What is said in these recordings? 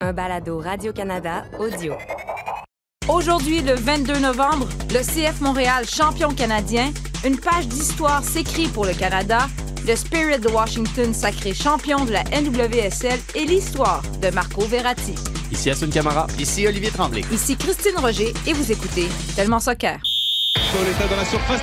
Un balado Radio-Canada audio. Aujourd'hui, le 22 novembre, le CF Montréal, champion canadien, une page d'histoire s'écrit pour le Canada, le Spirit de Washington sacré champion de la NWSL et l'histoire de Marco Verratti. Ici Assun Camara. Ici Olivier Tremblay. Ici Christine Roger et vous écoutez Tellement Soccer. Dans la surface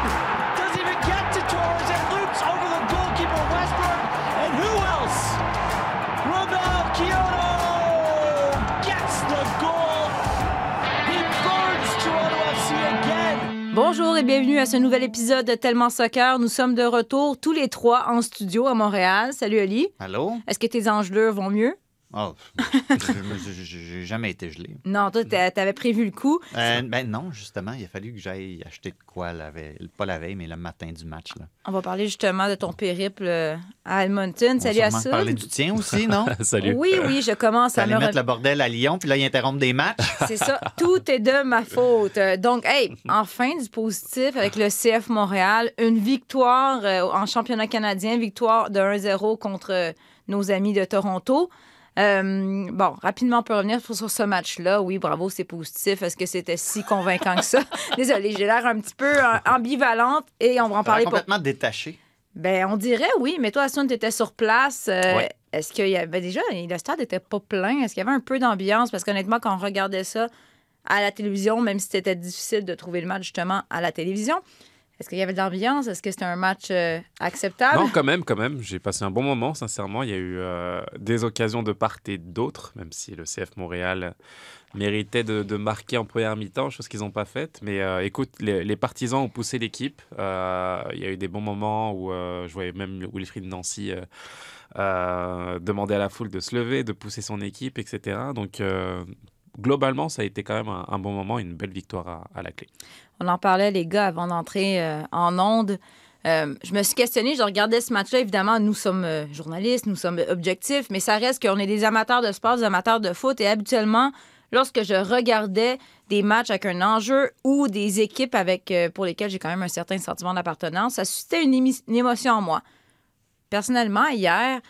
Bonjour et bienvenue à ce nouvel épisode de Tellement Soccer. Nous sommes de retour tous les trois en studio à Montréal. Salut Ali. Allô? Est-ce que tes engelures vont mieux? Oh, j'ai jamais été gelé. Non, toi, t'a- t'avais prévu le coup. Euh, ben non, justement, il a fallu que j'aille acheter de quoi la veille, pas la veille, mais le matin du match. Là. On va parler justement de ton périple euh, à Edmonton. On Salut va à ça. parler du tien aussi, non? Salut. Oui, oui, je commence à me mettre re- le bordel à Lyon, puis là, il interrompt des matchs. C'est ça, tout est de ma faute. Euh, Donc, hey, enfin du positif avec le CF Montréal. Une victoire en championnat canadien, victoire de 1-0 contre nos amis de Toronto. Euh, bon, rapidement, on peut revenir sur ce match-là. Oui, bravo, c'est positif. Est-ce que c'était si convaincant que ça? Désolée, j'ai l'air un petit peu euh, ambivalente et on va en parler l'air pour complètement détaché. ben, on dirait oui, mais toi, Assun, tu étais sur place. Euh, Ouais. Est-ce qu'il y avait déjà, le stade n'était pas plein? Est-ce qu'il y avait un peu d'ambiance? Parce qu'honnêtement, quand on regardait ça à la télévision, même si c'était difficile de trouver le match justement à la télévision, est-ce qu'il y avait de l'ambiance? Est-ce que c'était un match euh, acceptable? Non, quand même, quand même. J'ai passé un bon moment, sincèrement. Il y a eu euh, des occasions de part et d'autre, même si le CF Montréal méritait de, marquer en première mi-temps, chose qu'ils n'ont pas faite. Mais euh, écoute, les, les partisans ont poussé l'équipe. Il y a eu des bons moments où je voyais même Wilfried Nancy demander à la foule de se lever, de pousser son équipe, etc. Donc, globalement, ça a été quand même un, bon moment, une belle victoire à, la clé. On en parlait, les gars, avant d'entrer euh, en onde. Euh, je me suis questionnée, je regardais ce match-là. Évidemment, nous sommes euh, journalistes, nous sommes objectifs, mais ça reste qu'on est des amateurs de sport, des amateurs de foot. Et habituellement, lorsque je regardais des matchs avec un enjeu ou des équipes avec, pour lesquelles j'ai quand même un certain sentiment d'appartenance, ça suscitait une, émotion en moi. Personnellement, hier,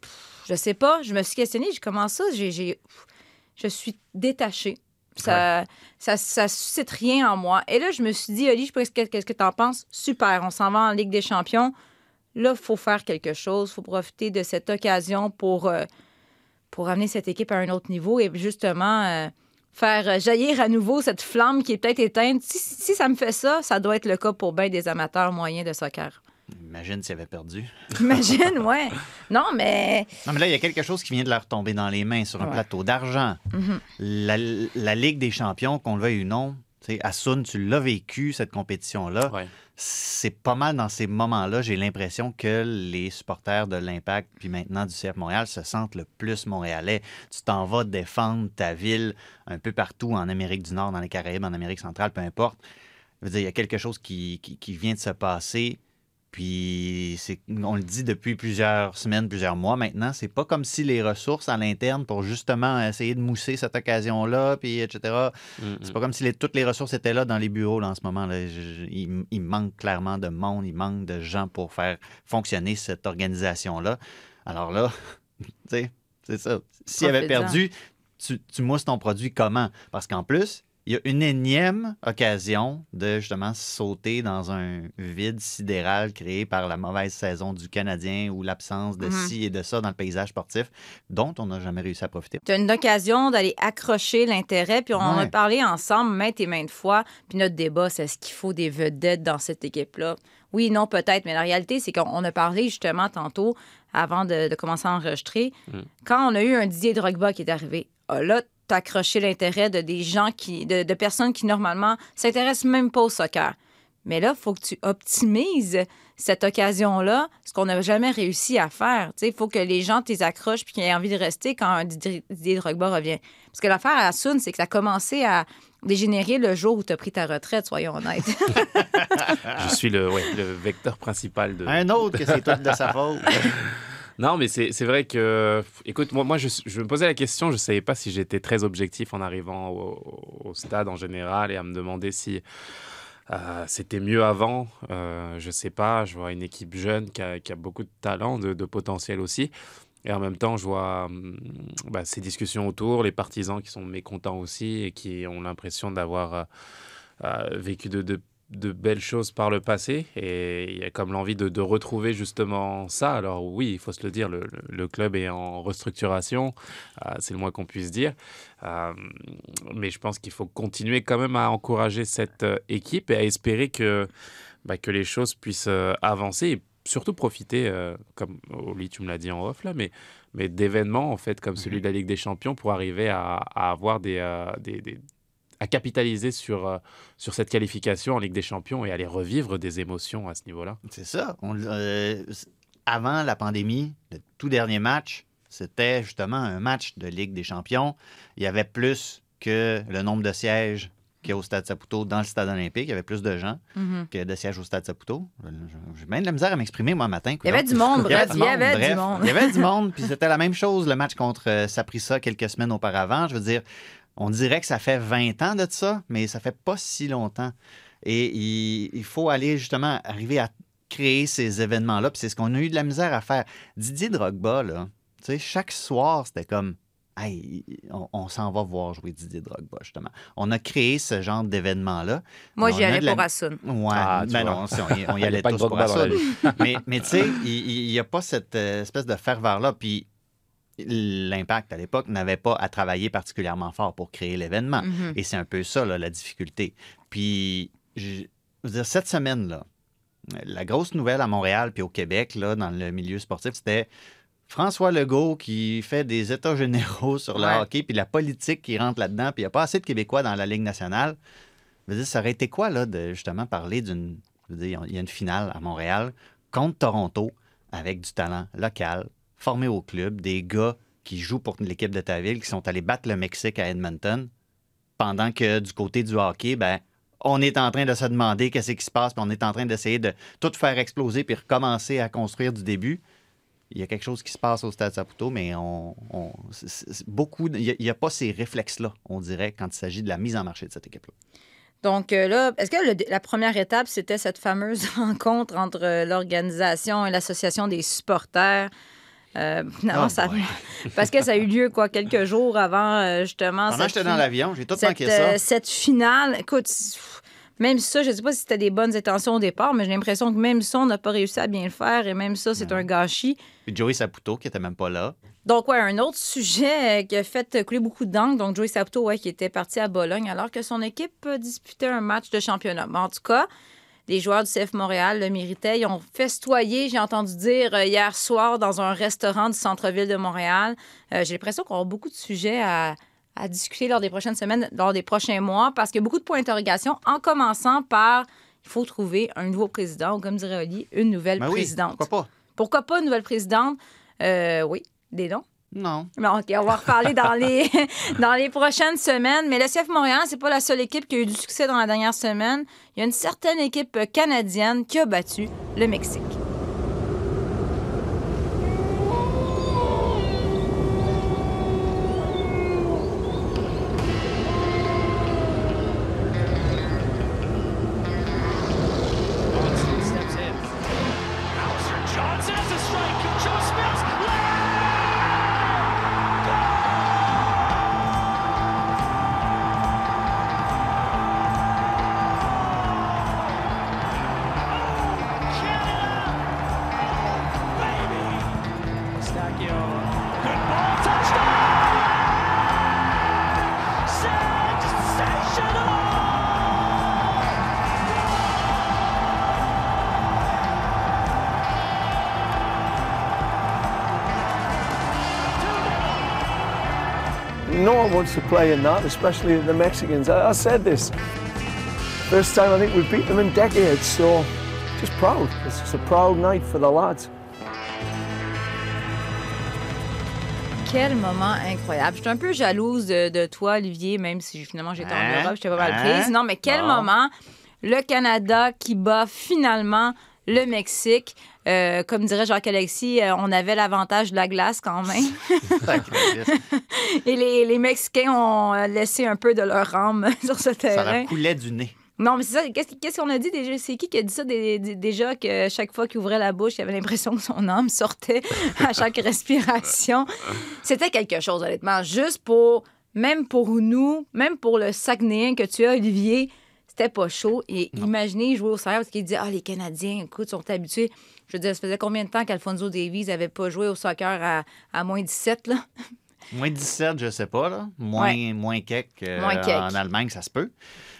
pff, je sais pas, je me suis questionnée, j'ai commencé ça, j'ai, je suis détachée. Ça, ça, ça suscite rien en moi. Et là, je me suis dit, Oli, je sais pas qu'est-ce que- tu en penses? Super, on s'en va en Ligue des Champions. Là, il faut faire quelque chose. Il faut profiter de cette occasion pour, euh, pour amener cette équipe à un autre niveau et justement euh, faire euh, jaillir à nouveau cette flamme qui est peut-être éteinte. Si, si- si ça me fait ça, ça doit être le cas pour bien des amateurs moyens de soccer. Imagine s'il avait perdu. Imagine, ouais. Non, mais Non, mais là, il y a quelque chose qui vient de leur tomber dans les mains sur un Ouais. plateau d'argent. Mhm. la, la Ligue des champions, qu'on le veuille ou non, tu sais, Assun, tu l'as vécu, cette compétition-là. Ouais. C'est pas mal dans ces moments-là, j'ai l'impression que les supporters de l'Impact, puis maintenant du CF Montréal, se sentent le plus montréalais. Tu t'en vas défendre ta ville un peu partout en Amérique du Nord, dans les Caraïbes, en Amérique centrale, peu importe. Je veux dire, il y a quelque chose qui, qui- qui vient de se passer. Puis, c'est, on le dit depuis plusieurs semaines, plusieurs mois maintenant, c'est pas comme si les ressources à l'interne pour justement essayer de mousser cette occasion-là, puis etc. Mm, C'est pas comme si les- toutes les ressources étaient là dans les bureaux là, en ce moment. Là. Je- il, il manque clairement de monde, il manque de gens pour faire fonctionner cette organisation-là. Alors là, tu sais, c'est ça. S'il avait perdu, tu, tu mousses ton produit comment? Parce qu'en plus, il y a une énième occasion de justement sauter dans un vide sidéral créé par la mauvaise saison du Canadien ou l'absence de Mhm. ci et de ça dans le paysage sportif dont on n'a jamais réussi à profiter. tu as une occasion d'aller accrocher l'intérêt. Puis on en a parlé ensemble maintes et maintes fois. Puis notre débat, c'est est-ce qu'il faut des vedettes dans cette équipe-là? Oui, non, peut-être. Mais la réalité, c'est qu'on on a parlé justement tantôt, avant de, de commencer à enregistrer, Mm. quand on a eu un Didier Drogba qui est arrivé. ah, là, accroché l'intérêt de des gens qui, de, de personnes qui normalement s'intéressent même pas au soccer. Mais là, il faut que tu optimises cette occasion-là, ce qu'on n'a jamais réussi à faire. Il faut que les gens t'y accrochent puis qu'ils aient envie de rester quand Didier Drogba revient. Parce que l'affaire à Sun, c'est que ça a commencé à dégénérer le jour où tu as pris ta retraite, soyons honnêtes. Je suis le, ouais, le vecteur principal de. Un autre que c'est tout de sa faute. Non, mais c'est vrai que, écoute, moi, moi je, je me posais la question, je ne savais pas si j'étais très objectif en arrivant au, stade en général et à me demander si euh, c'était mieux avant. Euh, je sais pas, je vois une équipe jeune qui a, qui a beaucoup de talent, de, potentiel aussi. Et en même temps, je vois hum, bah, ces discussions autour, les partisans qui sont mécontents aussi et qui ont l'impression d'avoir euh, vécu de- de belles choses par le passé. Et il y a comme l'envie de, de retrouver justement ça. Alors oui, il faut se le dire, le, club est en restructuration, euh, c'est le moins qu'on puisse dire. Euh, mais je pense qu'il faut continuer quand même à encourager cette euh, équipe et à espérer que, bah, que les choses puissent avancer et surtout profiter, euh, comme Oli, tu me l'as dit en off là, mais, mais d'événements en fait comme celui de la Ligue des Champions pour arriver à, à avoir des, des- des- à capitaliser sur, euh, sur cette qualification en Ligue des Champions et aller revivre des émotions à ce niveau-là. C'est ça. On- euh, avant la pandémie, le tout dernier match, c'était justement un match de Ligue des Champions. Il y avait plus que le nombre de sièges qu'il y a au Stade Saputo dans le Stade olympique. Il y avait plus de gens Mhm. que de sièges au Stade Saputo. J'ai bien de la misère à m'exprimer, moi, matin. Il y avait du monde, bref, il y avait du monde. Il y avait du monde, puis c'était la même chose, le match contre euh, Saprissa quelques semaines auparavant. Je veux dire, on dirait que ça fait 20 ans de ça, mais ça fait pas si longtemps. Et il, il faut aller justement arriver à créer ces événements-là, puis c'est ce qu'on a eu de la misère à faire. Didier Drogba, là, tu sais, chaque soir, c'était comme. Hey, on, on s'en va voir jouer Didier Drogba, justement. On a créé ce genre d'événement-là. Moi, j'y allais la- pour Assun. Ouais, Ah, ben non, si, on y, on allait tous pour Assun. Mais, mais tu sais, il n'y a pas cette euh, espèce de ferveur-là. Puis l'impact à l'époque n'avait pas à travailler particulièrement fort pour créer l'événement. Mhm. Et c'est un peu ça, là, la difficulté. Puis, je je veux dire, cette semaine-là, la grosse nouvelle à Montréal puis au Québec, là, dans le milieu sportif, c'était François Legault qui fait des états généraux sur le Ouais. hockey, puis la politique qui rentre là-dedans, puis il n'y a pas assez de Québécois dans la Ligue nationale. Je veux dire, ça aurait été quoi, là, de justement parler d'une. il y a une finale à Montréal contre Toronto avec du talent local, formé au club, des gars qui jouent pour l'équipe de ta ville, qui sont allés battre le Mexique à Edmonton, pendant que du côté du hockey, ben, on est en train de se demander qu'est-ce qui se passe, puis on est en train d'essayer de tout faire exploser puis recommencer à construire du début. Il y a quelque chose qui se passe au Stade Saputo, mais on, beaucoup, il n'y a, pas ces réflexes-là, on dirait, quand il s'agit de la mise en marché de cette équipe-là. Donc euh, là, est-ce que la première étape, c'était cette fameuse rencontre entre euh, l'organisation et l'association des supporters? Euh, finalement, Oh ça, parce que ça a eu lieu quoi quelques jours avant euh, justement. Pendant j'étais dans l'avion, j'ai tout manqué ça. euh, cette finale, écoute, même ça, je ne sais pas si c'était des bonnes intentions au départ, mais j'ai l'impression que même ça, on n'a pas réussi à bien le faire et même ça, c'est un gâchis. Puis Joey Saputo, qui était même pas là. Donc, ouais, un autre sujet euh, qui a fait couler beaucoup d'encre, donc Joey Saputo, ouais, qui était parti à Bologne alors que son équipe disputait un match de championnat. Mais en tout cas, les joueurs du CF Montréal le méritaient. Ils ont festoyé, j'ai entendu dire, euh, hier soir dans un restaurant du centre-ville de Montréal. Euh, j'ai l'impression qu'on aura beaucoup de sujets à, à discuter lors des prochaines semaines, lors des prochains mois, parce qu'il y a beaucoup de points d'interrogation, en commençant par il faut trouver un nouveau président, ou comme dirait Oli, une nouvelle Ben oui, présidente. pourquoi pas? Pourquoi pas une nouvelle présidente? Euh, oui, des noms. Non. OK, on va reparler dans les, dans les prochaines semaines. Mais le CF Montréal, c'est pas la seule équipe qui a eu du succès dans la dernière semaine. Il y a une certaine équipe canadienne qui a battu le Mexique. No one wants to play in that, especially the Mexicans. I, I said this. First time I think we've beat them in decades, so just proud. It's just a proud night for the lads. Quel moment incroyable. Je suis un peu jalouse de, de toi, Olivier, même si finalement j'étais Hein? en Europe, j'étais pas mal Hein? prise. Non, mais quel Bon. moment. moment. Le Canada qui bat finalement le Mexique. Euh, comme dirait Jacques-Alexis, euh, on avait l'avantage de la glace quand même. Et les, les Mexicains ont euh, laissé un peu de leur âme sur ce Ça terrain. leur coulait du nez. Non, mais c'est ça. Qu'est-ce qu'on a dit déjà? C'est qui qui a dit ça dé- dé- déjà que chaque fois qu'il ouvrait la bouche, il avait l'impression que son âme sortait à chaque respiration? C'était quelque chose, honnêtement. Juste pour, même pour nous, même pour le Saguenayen que tu as, Olivier, c'était pas chaud. Et imaginez jouer au soccer parce qu'il dit Ah, les Canadiens, écoute, sont habitués. Je veux dire, ça faisait combien de temps qu'Alfonso Davies avait pas joué au soccer à, à moins 17, là? Moins 17, je sais pas, là. Moins, Ouais. moins quelques, euh, Moins quelques. en Allemagne, ça se peut.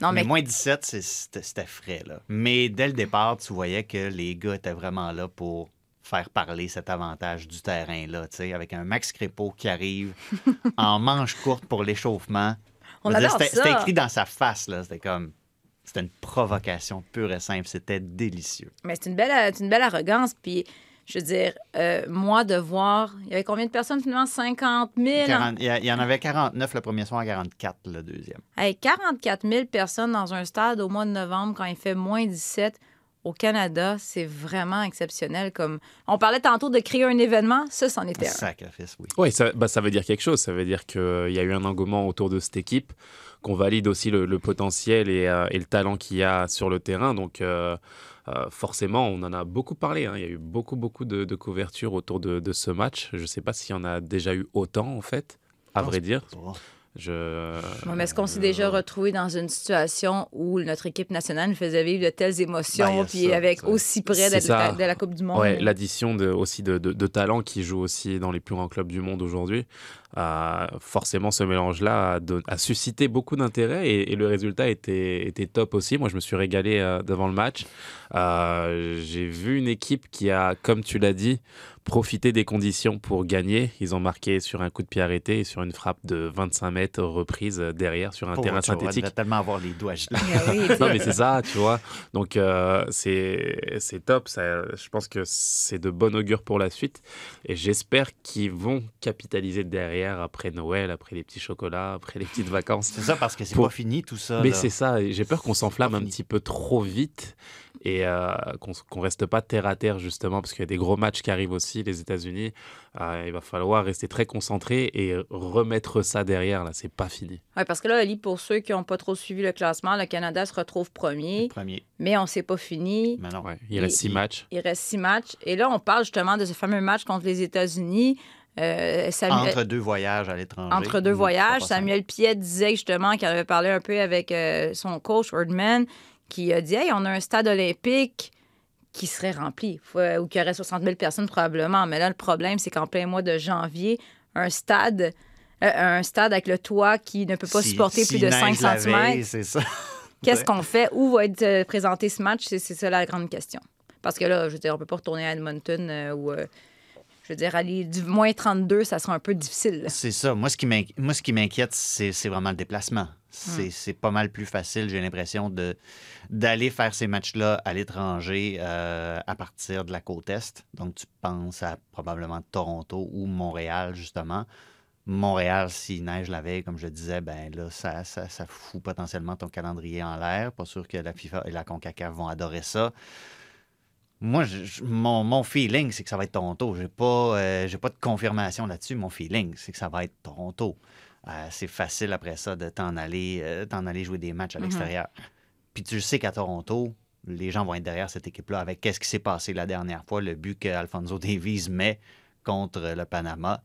Non, mais mais moins 17, c'est- c'était frais, là. Mais dès le départ, tu voyais que les gars étaient vraiment là pour faire parler cet avantage du terrain-là, tu sais, avec un Max Crépeau qui arrive en manche courte pour l'échauffement. On c'était écrit dans sa face, là. C'était comme... C'était une provocation pure et simple. C'était délicieux. Mais c'est une belle, c'est une belle arrogance. Puis, je veux dire, euh, moi, de voir. Il y avait combien de personnes finalement? 50 000 40 il y a- il y en avait 49 le premier soir, 44 le deuxième. Hey, 44 000 personnes dans un stade au mois de novembre quand il fait moins 17 au Canada, c'est vraiment exceptionnel. Comme On parlait tantôt de créer un événement, ça, c'en était un. Sacrifice, oui. Oui, ça, bah, ça veut dire quelque chose. Ça veut dire qu'il y a eu un engouement autour de cette équipe, qu'on valide aussi le, le potentiel et, euh, et le talent qu'il y a sur le terrain. Donc, euh, euh, forcément, on en a beaucoup parlé. hein. Il y a eu beaucoup, beaucoup de, de couverture autour de, de ce match. Je ne sais pas s'il y en a déjà eu autant, en fait, à vrai dire. pas. Je... Bon, mais est-ce qu'on s'est déjà retrouvé dans une situation où notre équipe nationale nous faisait vivre de telles Ben, émotions, a puis ça, avec ça. aussi près de, la, de la Coupe du Monde? Ouais, l'addition de, aussi de, de, de talents qui jouent aussi dans les plus grands clubs du monde aujourd'hui. Euh, forcément, ce mélange-là a, suscité beaucoup d'intérêt et, et le résultat était, était top aussi. Moi, je me suis régalé euh, devant le match. Euh, J'ai vu une équipe qui a, comme tu l'as dit, profité des conditions pour gagner. Ils ont marqué sur un coup de pied arrêté et sur une frappe de 25 mètres reprise derrière sur un terrain synthétique. devait tellement avoir les doigts gelés. Ah tu. Non, mais c'est ça, tu vois. Donc, euh, c'est c'est top. Ça, je pense que c'est de bon augure pour la suite. Et j'espère qu'ils vont capitaliser derrière après Noël, après les petits chocolats, après les petites vacances. C'est ça, parce que c'est Pour- pas fini tout ça. Mais c'est ça. et J'ai peur qu'on s'enflamme un petit peu trop vite et euh, qu'on qu'on reste pas terre à terre, justement, parce qu'il y a des gros matchs qui arrivent aussi, les États-Unis. Euh, il va falloir rester très concentré et remettre ça derrière. Là, c'est pas fini. Ouais, parce que là, Ali, pour ceux qui n'ont pas trop suivi le classement, le Canada se retrouve premier, Premier. mais on ne s'est pas fini. Mais non. Ouais, il reste six matchs. Il reste six matchs. Et là, on parle justement de ce fameux match contre les États-Unis. Euh, Samuel- Entre deux voyages à l'étranger. entre deux voyages. Samuel Piet disait justement qu'il avait parlé un peu avec euh, son coach, Wordman, qui a dit Hey, on a un stade olympique qui serait rempli, euh, ou qui aurait 60 000 personnes probablement. Mais là, le problème, c'est qu'en plein mois de janvier, un stade. euh, un stade avec le toit qui ne peut pas Si- supporter plus de 5 neige la cm. veille, C'est ça. Qu'est-ce qu'on fait? Où va être euh, présenté ce match? C'est ça la grande question. Parce que là, je veux dire, on peut pas retourner à Edmonton euh, ou, euh, je veux dire, aller du moins 32, ça sera un peu difficile. C'est ça. Moi, ce qui m'inquiète, c'est vraiment le déplacement. Hmm. C'est pas mal plus facile, j'ai l'impression, d'aller faire ces matchs-là à l'étranger euh, à partir de la côte Est. Donc, tu penses à probablement Toronto ou Montréal, justement. Montréal, s'il neige la veille, comme je disais, ben là, ça, ça, fout potentiellement ton calendrier en l'air. Pas sûr que la FIFA et la CONCACAF vont adorer ça. Moi, mon feeling, c'est que ça va être Toronto. J'ai pas, euh, j'ai pas de confirmation là-dessus. Mon feeling, c'est que ça va être Toronto. Euh, c'est facile après ça de t'en aller, euh, t'en aller jouer des matchs à l'extérieur. Puis tu sais qu'à Toronto, les gens vont être derrière cette équipe-là avec qu'est-ce qui s'est passé la dernière fois, le but que Alfonso Davies met contre le Panama.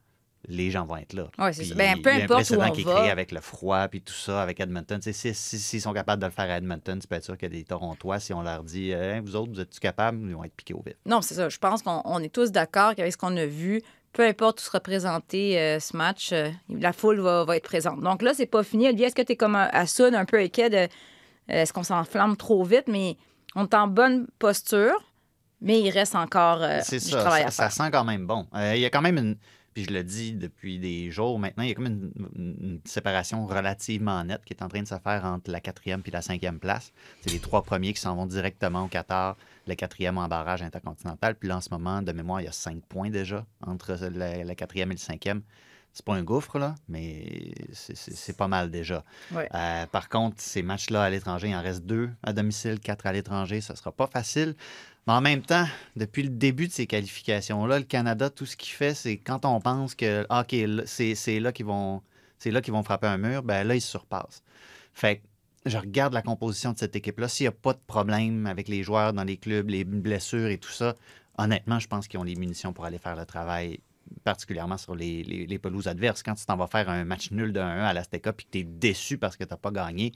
Les gens vont être là. Ouais, c'est Puis ça. Ben, peu il y a un importe qui est créé avec le froid puis tout ça, avec Edmonton. Sais, si- si- S'ils sont capables de le faire à Edmonton, peux être sûr a des Torontois. Si on leur dit Hein, Vous autres, vous êtes-tu capables Ils vont être piqués au vif. Non, c'est ça. Je pense qu'on on est tous d'accord qu'avec ce qu'on a vu, peu importe où sera présenté euh, ce match, euh, la foule va, va être présente. Donc là, c'est pas fini. Olivier, est-ce que tu es comme un- à Soud, un peu inquiet de euh, est-ce qu'on s'enflamme trop vite? Mais on est en bonne posture, mais il reste encore euh, C'est du ça. travail Ça, à ça faire. sent quand même bon. Euh, Il y a quand même une. Puis je le dis depuis des jours maintenant, il y a comme une, séparation relativement nette qui est en train de se faire entre la quatrième et la cinquième place. C'est les trois premiers qui s'en vont directement au Qatar, le quatrième en barrage intercontinental. Puis là, en ce moment, de mémoire, il y a cinq points déjà entre la, la quatrième et le cinquième. C'est pas un gouffre, là, mais c'est- pas mal déjà. Ouais. Euh, par contre, ces matchs-là à l'étranger, il en reste deux à domicile, quatre à l'étranger. Ça sera pas facile. Mais en même temps, depuis le début de ces qualifications-là, le Canada, tout ce qu'il fait, c'est quand on pense que ah, OK, c'est c'est là qu'ils vont, c'est là qu'ils vont frapper un mur, ben là, ils se surpassent. Fait que je regarde la composition de cette équipe-là. S'il n'y a pas de problème avec les joueurs dans les clubs, les blessures et tout ça, honnêtement, je pense qu'ils ont les munitions pour aller faire le travail, particulièrement sur les, pelouses adverses. Quand tu t'en vas faire un match nul de 1 à l'Azteca puis que tu es déçu parce que tu n'as pas gagné,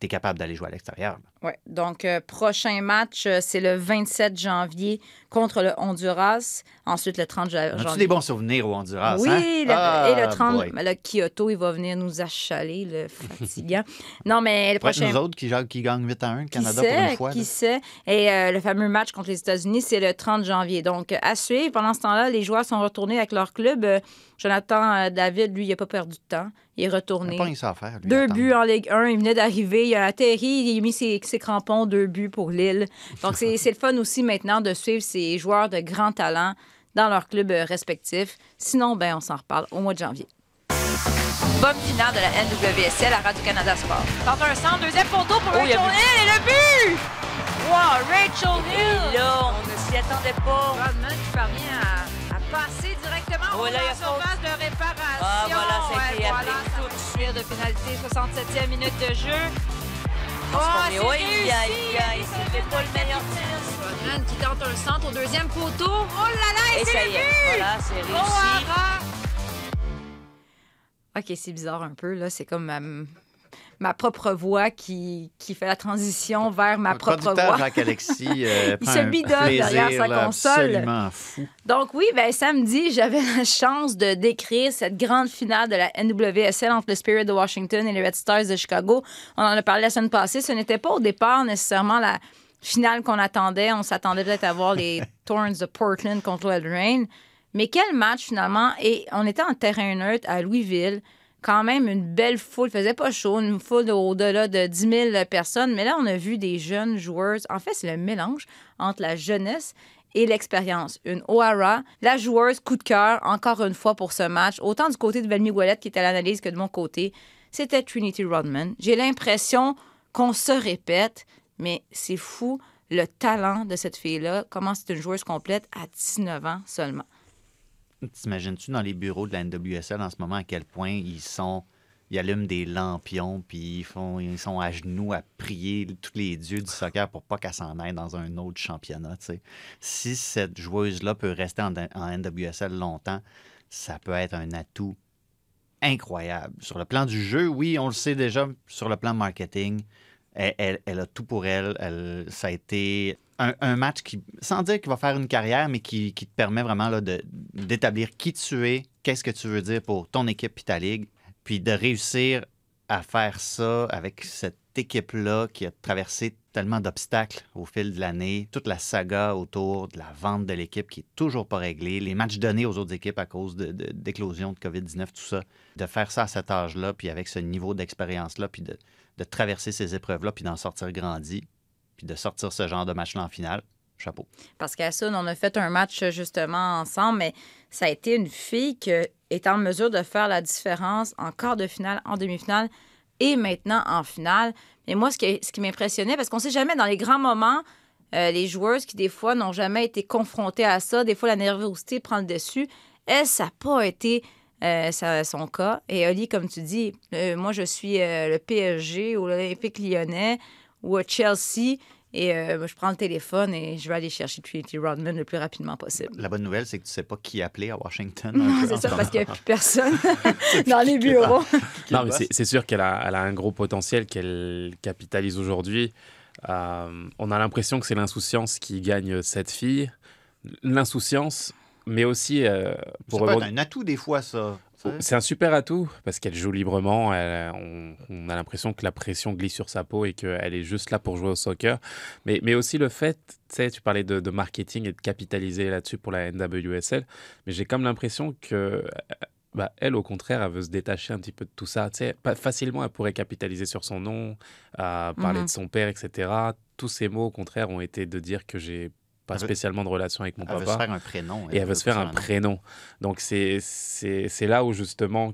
tu es capable d'aller jouer à l'extérieur. Ouais. Donc, euh, prochain match, euh, c'est le 27 janvier contre le Honduras. Ensuite, le 30 ja- As-tu janvier. des bons souvenirs au Honduras? Oui, hein? le- Ah, et le 30, boy. ben, le Kyoto, il va venir nous achaler, le fatigant. non, mais le prochain. nous autres qui, gagnent 8 à 1, le Canada sait, pour une fois. qui là. sait. Et euh, le fameux match contre les États-Unis, c'est le 30 janvier. Donc, à suivre. Pendant ce temps-là, les joueurs sont retournés avec leur club. Euh, Jonathan David, lui, il n'a pas perdu de temps. Il est Il retourné. pas rien ça à faire. lui, Deux attendre. buts en Ligue 1. Il venait d'arriver. Il a atterri. Il a mis ses, ses crampons. Deux buts pour Lille. Donc, c'est c'est le fun aussi maintenant de suivre ces joueurs de grand talent dans leurs clubs euh, respectifs. Sinon, ben, on s'en reparle au mois de janvier. Bonne finale de la NWSL à Radio-Canada Sport. Tente un centre, deuxième poteau pour Oh, Rachel. Hill et le but! Wow, Rachel Hill! Là, on ne s'y attendait pas. Rodman qui parvient à, à passer directement Oh, au là, surface de réparation. Ah, voilà, été Ouais, voilà, tout de suivre de pénalité, 67e minute de jeu. Oh, c'est oui, il y a- réussi. c'était pas le meilleur tir. Qui tente un centre au deuxième poteau. Oh là là, et, Et c'est le but! voilà, c'est Oh, réussi. Ara! OK, c'est bizarre un peu. là. C'est comme ma, ma propre voix qui, qui fait la transition vers ma Le propre voix. Jacques-Alexis euh, Il se bidonne derrière sa là, console. absolument fou. Donc oui, ben, samedi, j'avais la chance de décrire cette grande finale de la NWSL entre le Spirit de Washington et les Red Stars de Chicago. On en a parlé la semaine passée. Ce n'était pas au départ nécessairement la finale qu'on attendait. On s'attendait peut-être à voir les Thorns de Portland contre le Rain. Mais quel match finalement! Et on était en terrain neutre à Louisville. Quand même une belle foule. Il faisait pas chaud, une foule au-delà de 10 000 personnes. Mais là, on a vu des jeunes joueuses. En fait, c'est le mélange entre la jeunesse et l'expérience. Une O'Hara, la joueuse coup de cœur, encore une fois pour ce match, autant du côté de Valmy Ouellette qui était à l'analyse que de mon côté, c'était Trinity Rodman. J'ai l'impression qu'on se répète, mais c'est fou le talent de cette fille-là, comment c'est une joueuse complète à 19 ans seulement. T'imagines-tu dans les bureaux de la NWSL en ce moment à quel point ils sont. Ils allument des lampions, puis ils, font, ils sont à genoux à prier tous les dieux du soccer pour pas qu'elle s'en aille dans un autre championnat. Si cette joueuse-là peut rester en, NWSL longtemps, ça peut être un atout incroyable. Sur le plan du jeu, oui, on le sait déjà, sur le plan marketing, elle, elle- elle a tout pour elle. Elle- ça a été un, match qui, sans dire qu'il va faire une carrière, mais qui, te permet vraiment d'établir qui tu es, qu'est-ce que tu veux dire pour ton équipe et ta ligue, puis de réussir à faire ça avec cette équipe-là qui a traversé tellement d'obstacles au fil de l'année, toute la saga autour de la vente de l'équipe qui est toujours pas réglée, les matchs donnés aux autres équipes à cause de- de- de, COVID-19, tout ça, de faire ça à cet âge-là, puis avec ce niveau d'expérience-là, puis de, de traverser ces épreuves-là, puis d'en sortir grandi, de sortir ce genre de match-là en finale, chapeau. Parce qu'à ça, on a fait un match justement ensemble, mais ça a été une fille qui est en mesure de faire la différence en quart de finale, en demi-finale et maintenant en finale. Mais moi, ce qui, m'impressionnait, parce qu'on ne sait jamais, dans les grands moments, euh, les joueuses qui, des fois, n'ont jamais été confrontées à ça, des fois, la nervosité prend le dessus. Elle, ça n'a pas été euh, son cas. Et Oli, comme tu dis, euh, moi, je suis le PSG ou l'Olympique lyonnais ou à Chelsea. Et euh, je prends le téléphone et je vais aller chercher Trinity Rodman le plus rapidement possible. La bonne nouvelle, c'est que tu sais pas qui appeler à Washington. Non, c'est ce ça, parce qu'il n'y a plus personne dans les bureaux. Non, mais c'est- sûr qu'elle a, elle a un gros potentiel qu'elle capitalise aujourd'hui. Euh, on a l'impression que c'est l'insouciance qui gagne cette fille. L'insouciance, mais aussi euh, pour Ça peut être un atout des fois, ça. C'est un super atout parce qu'elle joue librement. elle- on, on a l'impression que la pression glisse sur sa peau et qu'elle est juste là pour jouer au soccer. Mais, mais aussi le fait, tu sais, tu parlais de, de marketing et de capitaliser là-dessus pour la NWSL. Mais j'ai comme l'impression que. bah, elle, au contraire, elle veut se détacher un petit peu de tout ça. Tu sais, pas facilement, elle pourrait capitaliser sur son nom, euh, parler Mhm. de son père, etc. Tous ces mots, au contraire, ont été de dire que j'ai pas Elle veut- spécialement de relation avec mon Elle veut papa se faire un prénom. et elle veut se faire un nom. prénom. Donc c'est là où justement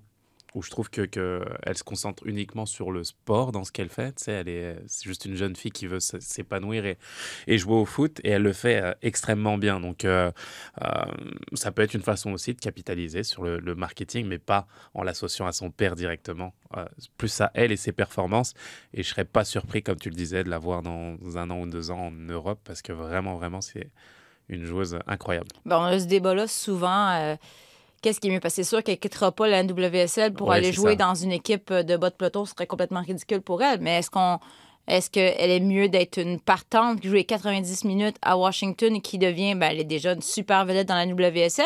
où je trouve que, que se concentre uniquement sur le sport dans ce qu'elle fait. Tu elle est c'est juste une jeune fille qui veut s'épanouir et, jouer au foot et elle le fait euh, extrêmement bien. Donc euh, euh, ça peut être une façon aussi de capitaliser sur le, marketing, mais pas en l'associant à son père directement. Plus à elle et ses performances. Et je serais pas surpris, comme tu le disais, de la voir dans un an ou deux ans en Europe parce que vraiment, vraiment, c'est une joueuse incroyable. Ben, on ce débat-là souvent. Euh, Qu'est-ce qui est mieux? Parce que c'est sûr qu'elle ne quittera pas la NWSL pour Ouais, aller jouer ça. dans une équipe de bas de peloton. Ce serait complètement ridicule pour elle. Mais est-ce qu'on. Est-ce qu'elle est mieux d'être une partante qui joue les 90 minutes à Washington et qui devient, ben, elle est déjà une super vedette dans la WSL?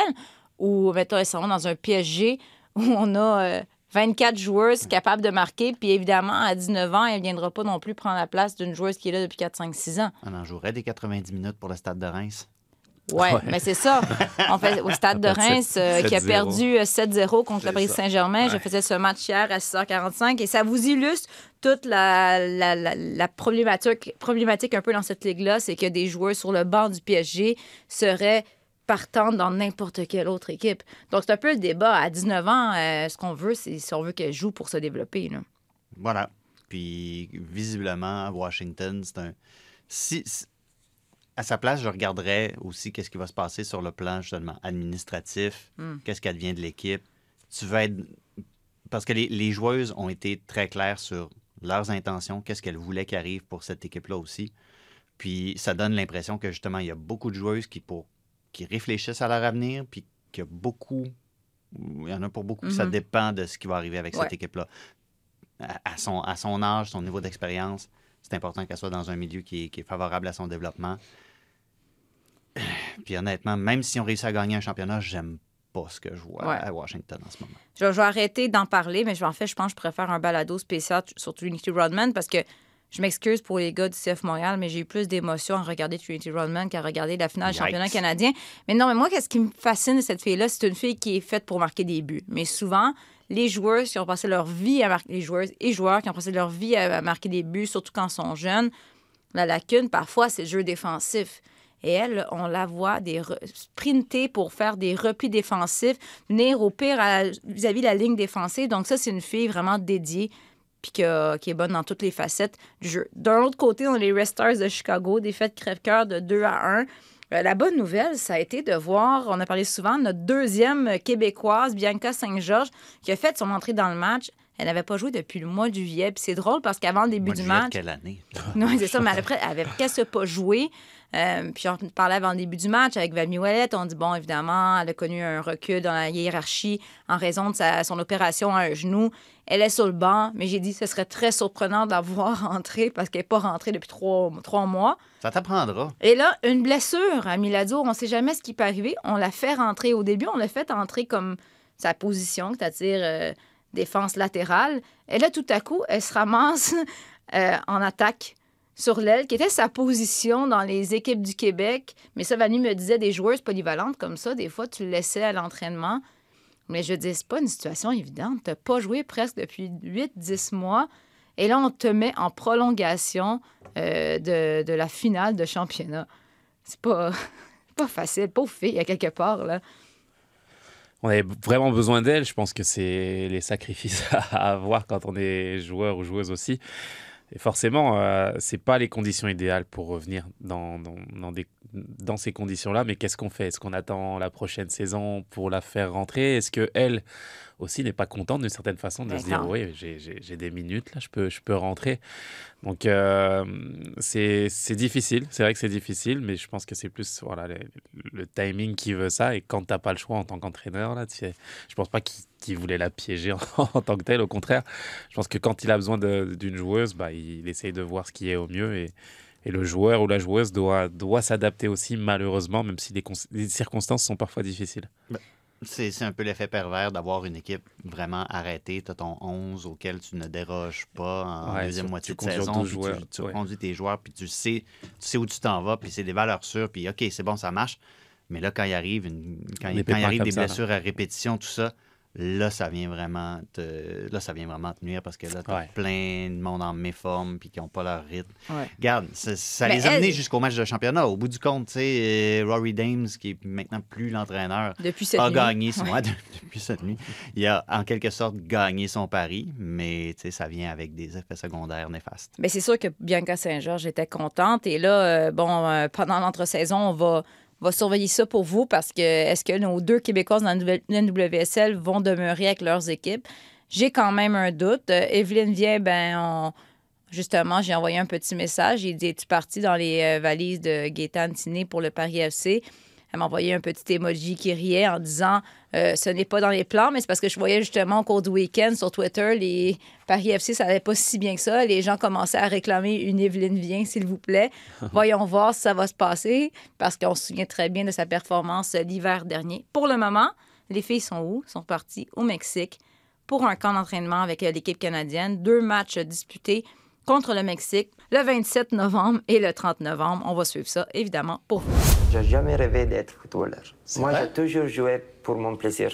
Ou, mettons, elle s'en va dans un PSG où on a euh, 24 joueuses capables de marquer. Puis évidemment, à 19 ans, elle ne viendra pas non plus prendre la place d'une joueuse qui est là depuis 4, 5, 6 ans? On en jouerait des 90 minutes pour le stade de Reims. Ouais, Ouais. mais c'est ça. En fait, au stade de Reims, euh, qui a 7-0. perdu euh, 7-0 contre C'est le Paris. Saint-Germain. Je faisais ce match hier à 6h45 et ça vous illustre toute la, la, la, la problématique, problématique un peu dans cette ligue-là. C'est que des joueurs sur le banc du PSG seraient partant dans n'importe quelle autre équipe. Donc, c'est un peu le débat. À 19 ans, euh, ce qu'on veut, c'est si on veut qu'elle joue pour se développer. Là. Voilà. Puis, visiblement, à Washington, c'est un. Si, si- à sa place, je regarderais aussi qu'est-ce qui va se passer sur le plan, justement, administratif. Hmm. Qu'est-ce qu'elle devient de l'équipe? Tu vas être. Parce que les, les joueuses ont été très claires sur leurs intentions, qu'est-ce qu'elles voulaient qu'il arrive pour cette équipe-là aussi. Puis, ça donne l'impression que, justement, il y a beaucoup de joueuses qui, pour, qui réfléchissent à leur avenir, puis qu'il y a beaucoup. Il y en a pour beaucoup, ça Mhm. dépend de ce qui va arriver avec Ouais. cette équipe-là à, à son, à son âge, son niveau d'expérience, c'est important qu'elle soit dans un milieu qui est, qui est favorable à son développement. Puis honnêtement, même si on réussit à gagner un championnat, j'aime pas ce que je vois Ouais. à Washington en ce moment. Je, je vais arrêter d'en parler, mais je, en fait, je pense que je faire un balado spécial sur Trinity Rodman parce que je m'excuse pour les gars du CF Montréal, mais j'ai eu plus d'émotions à regarder Trinity Rodman qu'à regarder la finale du championnat canadien. Mais non, mais moi, qu'est-ce qui me fascine de cette fille-là, c'est une fille qui est faite pour marquer des buts. Mais souvent, les joueurs qui ont passé leur vie à marquer, les joueuses et joueurs qui ont passé leur vie à, à marquer des buts, surtout quand ils sont jeunes, la lacune, parfois, c'est le jeu défensif. Et elle, on la voit des sprinter pour faire des replis défensifs, venir au pire vis-à-vis de la ligne défensive. Donc ça, c'est une fille vraiment dédiée puis qui est bonne dans toutes les facettes du jeu. D'un autre côté, on a les Restars de Chicago, défaite crève-cœur de 2 à 1. Euh, la bonne nouvelle, ça a été de voir, on a parlé souvent, notre deuxième québécoise, Bianca Saint-Georges, qui a fait son entrée dans le match. Elle n'avait pas joué depuis le mois de juillet. Puis c'est drôle parce qu'avant le début du match, quelle année? non, c'est ça, mais après, elle avait presque pas joué. Euh, puis on parlait avant le début du match avec Vami Ouellet. On dit, bon, évidemment, elle a connu un recul dans la hiérarchie en raison de sa- son opération à un genou. Elle est sur le banc, mais j'ai dit, ce serait très surprenant de la voir rentrer parce qu'elle n'est pas rentrée depuis trois, trois mois. Ça t'apprendra. Et là, une blessure à Milado, on ne sait jamais ce qui peut arriver. On l'a fait rentrer au début, on l'a fait entrer comme sa position, c'est-à-dire euh, défense latérale. Et là, tout à coup, elle se ramasse euh, en attaque sur l'aile, qui était sa position dans les équipes du Québec. Mais ça, Vanny me disait, des joueuses polyvalentes comme ça, des fois, tu le laissais à l'entraînement. Mais je dis, c'est pas une situation évidente. Tu n'as pas joué presque depuis 8-10 mois. Et là, on te met en prolongation euh, de, de la finale de championnat. C'est pas, pas facile. Pauvre fille, à quelque part, là. On avait vraiment besoin d'elle. Je pense que c'est les sacrifices à avoir quand on est joueur ou joueuse aussi. Et forcément, euh, c'est pas les conditions idéales pour revenir dans, dans, ces conditions-là. Mais qu'est-ce qu'on fait? Est-ce qu'on attend la prochaine saison pour la faire rentrer? Est-ce que elle aussi n'est pas contente d'une certaine façon de se dire oui, j'ai- des minutes là, je peux, je peux rentrer. Donc euh, c'est c'est difficile. C'est vrai que c'est difficile, mais je pense que c'est plus voilà le, le timing qui veut ça. Et quand t'as pas le choix en tant qu'entraîneur là, tu sais, je pense pas qu'il voulait la piéger en, en tant que telle. Au contraire, je pense que quand il a besoin de- d'une joueuse, bah, il essaye de voir ce qui est au mieux et, et le joueur ou la joueuse doit, doit s'adapter aussi, malheureusement, même si les, cons- les circonstances sont parfois difficiles. C'est c'est un peu l'effet pervers d'avoir une équipe vraiment arrêtée. Tu as ton 11 auquel tu ne déroges pas en Ouais, deuxième moitié de saison. joueurs, tu, tu ouais. conduis tes joueurs, puis tu sais, tu sais où tu t'en vas, puis c'est des valeurs sûres, puis OK, c'est bon, ça marche. Mais là, quand il arrive, une- quand, il- quand il pépins arrive des ça, blessures à répétition, tout ça, là, ça vient vraiment te, là, ça vient vraiment te nuire parce que là, tu Ouais. plein de monde en méforme puis qui n'ont pas leur rythme. Ouais. Regarde, ça, ça Mais les a menés elle- jusqu'au match de championnat. Au bout du compte, tu sais, euh, Rory Dames, qui est maintenant plus l'entraîneur, Depuis cette a nuit. gagné son, Ouais. depuis cette nuit. Il a en quelque sorte gagné son pari, mais tu sais, ça vient avec des effets secondaires néfastes. Bien, c'est sûr que Bianca Saint-Georges était contente. Et là, euh, bon, euh, pendant l'entre-saison, on va, va surveiller ça pour vous parce que est-ce que nos deux Québécoises dans la NWSL vont demeurer avec leurs équipes? J'ai quand même un doute. Euh, Evelyne vient, ben, on- justement, j'ai envoyé un petit message. J'ai dit Es-tu partie dans les euh, valises de Gaétan Tiné pour le Paris FC? Elle m'a envoyé un petit emoji qui riait en disant euh, ce n'est pas dans les plans, mais c'est parce que je voyais justement au cours du week-end sur Twitter, les Paris FC, ça allait pas si bien que ça. Les gens commençaient à réclamer une Evelyne Vien, s'il vous plaît. Voyons voir si ça va se passer, parce qu'on se souvient très bien de sa performance l'hiver dernier. Pour le moment, les filles sont où? Sont parties au Mexique pour un camp d'entraînement avec euh, l'équipe canadienne. Deux matchs disputés contre le Mexique le 27 novembre et le 30 novembre. On va suivre ça, évidemment, pour vous. J'ai jamais rêvé d'être footballeur. Moi, j'ai toujours joué pour mon plaisir.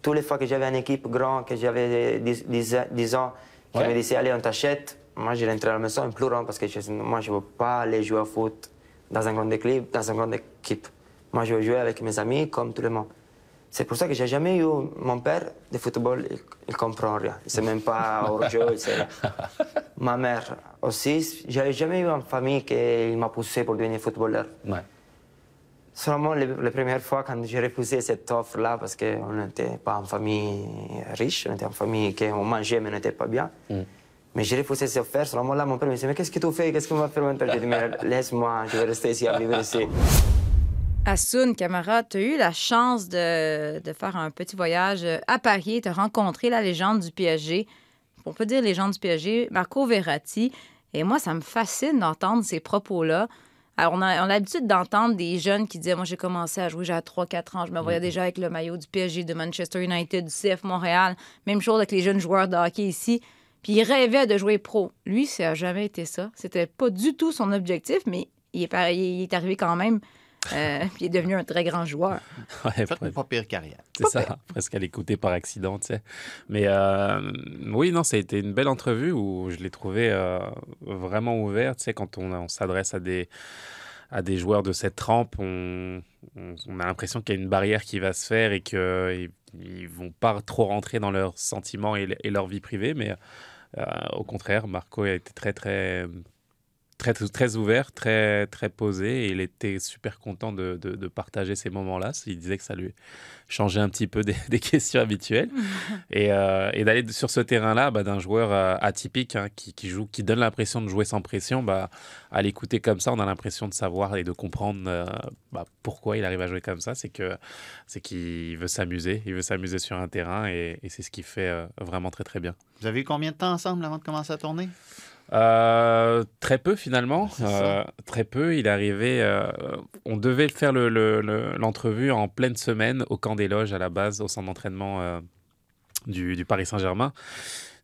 Toutes les fois que j'avais une équipe grande, que j'avais 10, 10 10 ans, qui Ouais. me disait Allez, on t'achète. Moi, je rentrais à la maison en pleurant parce que je, moi, je ne veux pas aller jouer au foot dans un grand club, dans une grande équipe. Moi, je veux jouer avec mes amis comme tout le monde. C'est pour ça que j'ai jamais eu mon père de football, il, il comprend rien. C'est même pas hors jeu. Ma mère aussi, j'ai jamais eu une famille qui m'a poussé pour devenir footballeur. Ouais. Seulement les premières fois quand j'ai refusé cette offre-là parce qu'on n'était pas en famille riche, on était en famille qui on mangeait mais on n'était pas bien. Mais j'ai refusé cette offre. Seulement là, mon père me disait Mais qu'est-ce que tu fais? Qu'est-ce qu'on va faire maintenant? J'ai dit Mais laisse-moi, je vais rester ici à vivre ici. Assoun, camarade, tu as eu la chance de, de faire un petit voyage à Paris. Tu as rencontré la légende du PSG. On peut dire légende du PSG, Marco Verratti. Et moi, ça me fascine d'entendre ces propos-là. Alors, on a, on a l'habitude d'entendre des jeunes qui disaient Moi, j'ai commencé à jouer, j'avais 3-4 ans. Je me voyais déjà avec le maillot du PSG, de Manchester United, du CF Montréal. Même chose avec les jeunes joueurs de hockey ici. Puis il rêvait de jouer pro. Lui, ça n'a jamais été ça. C'était pas du tout son objectif, mais il est, pareil- il est arrivé quand même. Euh, puis il est devenu un très grand joueur. Ouais, Faites une pas pire carrière. C'est ça, presque à l'écouter par accident, tu sais. Mais euh, oui, non, ça a été une belle entrevue où je l'ai trouvé euh, vraiment ouvert. Tu sais, quand on, on s'adresse à des, à des joueurs de cette trempe, on, on- on a l'impression qu'il y a une barrière qui va se faire et qu'ils ne vont pas trop rentrer dans leurs sentiments et, et leur vie privée. Mais euh, au contraire, Marco a été très, très, très, très ouvert, très, très posé et il était super content de, de- de partager ces moments-là. Il disait que ça lui changeait un petit peu des, des questions habituelles et, euh, et d'aller sur ce terrain-là bah, d'un joueur euh, atypique hein, qui, qui joue, qui donne l'impression de jouer sans pression. Bah, à l'écouter comme ça, on a l'impression de savoir et de comprendre euh, bah, pourquoi il arrive à jouer comme ça. C'est que c'est qu'il veut s'amuser, il veut s'amuser sur un terrain et, et c'est ce qu'il fait euh, vraiment très très bien. Vous avez eu combien de temps ensemble avant de commencer à tourner? Euh, très peu finalement. Euh, très peu. Il est arrivé. euh, on devait faire le- le- le- l'entrevue en pleine semaine au camp des loges à la base, au centre d'entraînement euh, du, du Paris Saint-Germain.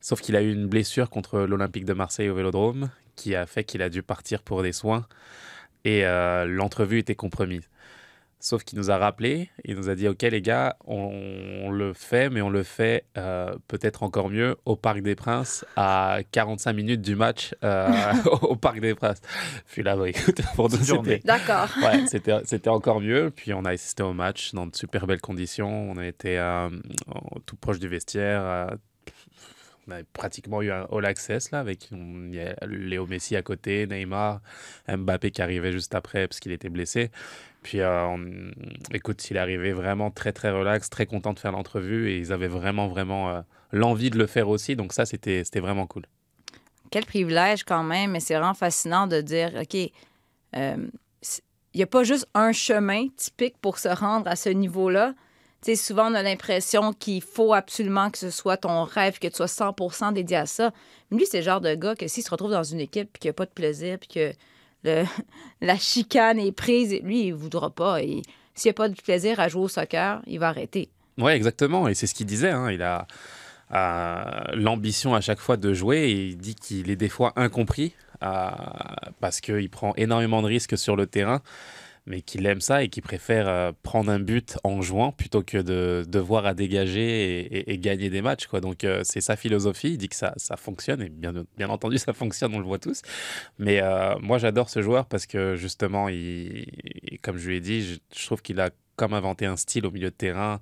Sauf qu'il a eu une blessure contre l'Olympique de Marseille au Vélodrome, qui a fait qu'il a dû partir pour des soins et l'entrevue était compromise. Sauf qu'il nous a rappelé, il nous a dit Ok, les gars, on, on le fait, mais on le fait euh, peut-être encore mieux au Parc des Princes à 45 minutes du match euh, au Parc des Princes. Puis là, bah, écoute, pour nous, D'accord. ouais, c'était, encore mieux. Puis on a assisté au match dans de super belles conditions. On a été euh, tout proche du vestiaire. On avait pratiquement eu un all access là, avec a Léo Messi à côté, Neymar, Mbappé qui arrivait juste après parce qu'il était blessé. Puis euh, on- écoute, il arrivé vraiment très très relax, très content de faire l'entrevue et ils avaient vraiment vraiment euh, l'envie de le faire aussi. Donc ça, c'était, vraiment cool. Quel privilège quand même, mais c'est vraiment fascinant de dire, OK, euh, il n'y a pas juste un chemin typique pour se rendre à ce niveau-là. Sais, souvent, on a l'impression qu'il faut absolument que ce soit ton rêve, que tu sois 100% dédié à ça. Mais lui, c'est le genre de gars que s'il se retrouve dans une équipe et qu'il n'y a pas de plaisir, puis que la chicane est prise, lui, il voudra pas. S'il n'y a pas de plaisir à jouer au soccer, il va arrêter. Ouais, exactement. Et c'est ce qu'il disait. hein. Il a euh, l'ambition à chaque fois de jouer et il dit qu'il est des fois incompris euh, parce qu'il prend énormément de risques sur le terrain, mais qu'il aime ça et qu'il préfère euh, prendre un but en jouant plutôt que de devoir à dégager et, gagner des matchs. Quoi. Donc euh, c'est sa philosophie. Il dit que ça, ça fonctionne et bien, bien entendu ça fonctionne, on le voit tous. Mais euh, moi j'adore ce joueur parce que justement, il, comme je lui ai dit, je, trouve qu'il a comme inventé un style au milieu de terrain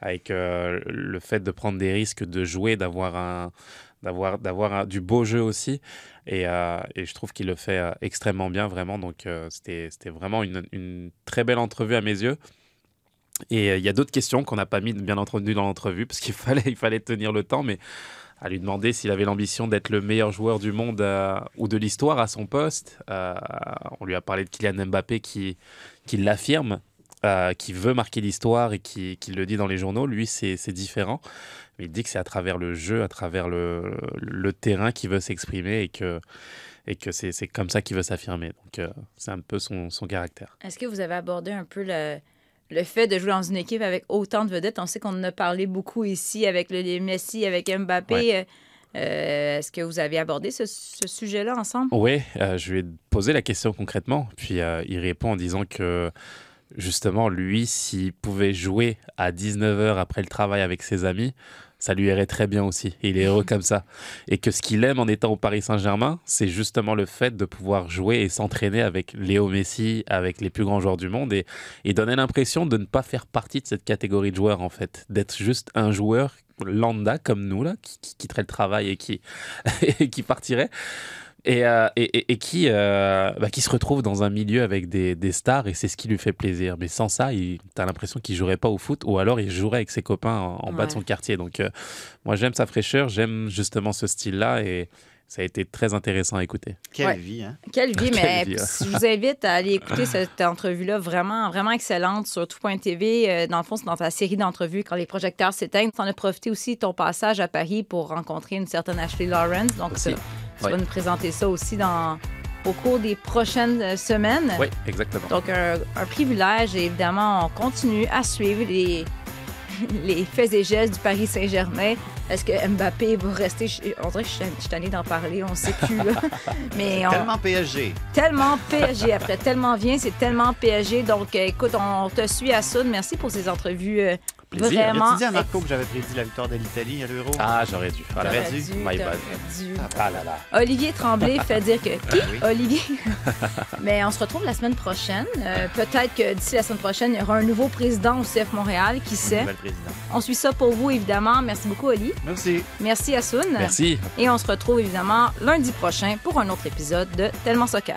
avec le fait de prendre des risques, de jouer, d'avoir un d'avoir d'avoir du beau jeu aussi et, euh, et je trouve qu'il le fait euh, extrêmement bien vraiment donc euh, c'était vraiment une, très belle entrevue à mes yeux et il y a d'autres questions qu'on n'a pas mis bien entendu dans l'entrevue parce qu'il fallait il fallait tenir le temps mais à lui demander s'il avait l'ambition d'être le meilleur joueur du monde ou de l'histoire à son poste. On lui a parlé de Kylian Mbappé qui, qui l'affirme, qui veut marquer l'histoire et qui, qui le dit dans les journaux. Lui, c'est différent. Il dit que c'est à travers le jeu, à travers le, le terrain qu'il veut s'exprimer et que, et que c'est c'est comme ça qu'il veut s'affirmer. Donc, euh, c'est un peu son, son caractère. Est-ce que vous avez abordé un peu le, le fait de jouer dans une équipe avec autant de vedettes? On sait qu'on en a parlé beaucoup ici avec le Messi, avec Mbappé. Ouais. Euh, Est-ce que vous avez abordé ce, ce sujet-là ensemble? Oui, euh, je lui ai posé la question concrètement, puis il répond en disant que justement, lui, s'il pouvait jouer à 19h après le travail avec ses amis, ça lui irait très bien aussi. Il est heureux comme ça. Et que ce qu'il aime en étant au Paris Saint-Germain, c'est justement le fait de pouvoir jouer et s'entraîner avec Léo Messi, avec les plus grands joueurs du monde, et, et donner l'impression de ne pas faire partie de cette catégorie de joueurs, en fait. D'être juste un joueur lambda comme nous, là, qui, qui quitterait le travail et qui, et qui partirait et, euh, et, qui, euh, bah, qui se retrouve dans un milieu avec des, des stars et c'est ce qui lui fait plaisir. Mais sans ça, tu as l'impression qu'il jouerait pas au foot ou alors il jouerait avec ses copains en, en bas de son quartier. Donc euh, moi j'aime sa fraîcheur, j'aime justement ce style-là et ça a été très intéressant à écouter. Quelle Ouais. vie, hein? Quelle vie, Quelle mais vie, ouais. je vous invite à aller écouter cette entrevue-là vraiment, vraiment excellente sur tout.tv. Euh, Dans le fond, c'est dans ta série d'entrevues quand les projecteurs s'éteignent. Tu en as profité aussi de ton passage à Paris pour rencontrer une certaine Ashley Lawrence. Donc, ça, tu Ouais. vas nous présenter ça aussi dans, au cours des prochaines euh, semaines. Oui, exactement. Donc, un, un privilège et évidemment, on continue à suivre les, les faits et gestes du Paris Saint-Germain. Est-ce que Mbappé va rester? On dirait que je suis tannée d'en parler, on ne sait plus. là. Mais on- Tellement PSG. tellement PSG après, tellement bien, c'est tellement PSG. Donc, euh, écoute, on te suit à Soud. Merci pour ces entrevues euh, Plaisir. vraiment. As-tu dit à Marco que j'avais prédit la victoire de l'Italie à l'Euro? Ah, j'aurais dû. T'aurais T'aurais dû. dû, My t'aurais bad. dû. Ah là là. Olivier Tremblay fait dire que qui? Oui. Olivier. Mais on se retrouve la semaine prochaine. Euh, Peut-être que d'ici la semaine prochaine, il y aura un nouveau président au CF Montréal, qui sait? On suit ça pour vous évidemment. Merci beaucoup Oli. Merci. Merci Assoun. Merci. Et on se retrouve évidemment lundi prochain pour un autre épisode de Tellement Soccer.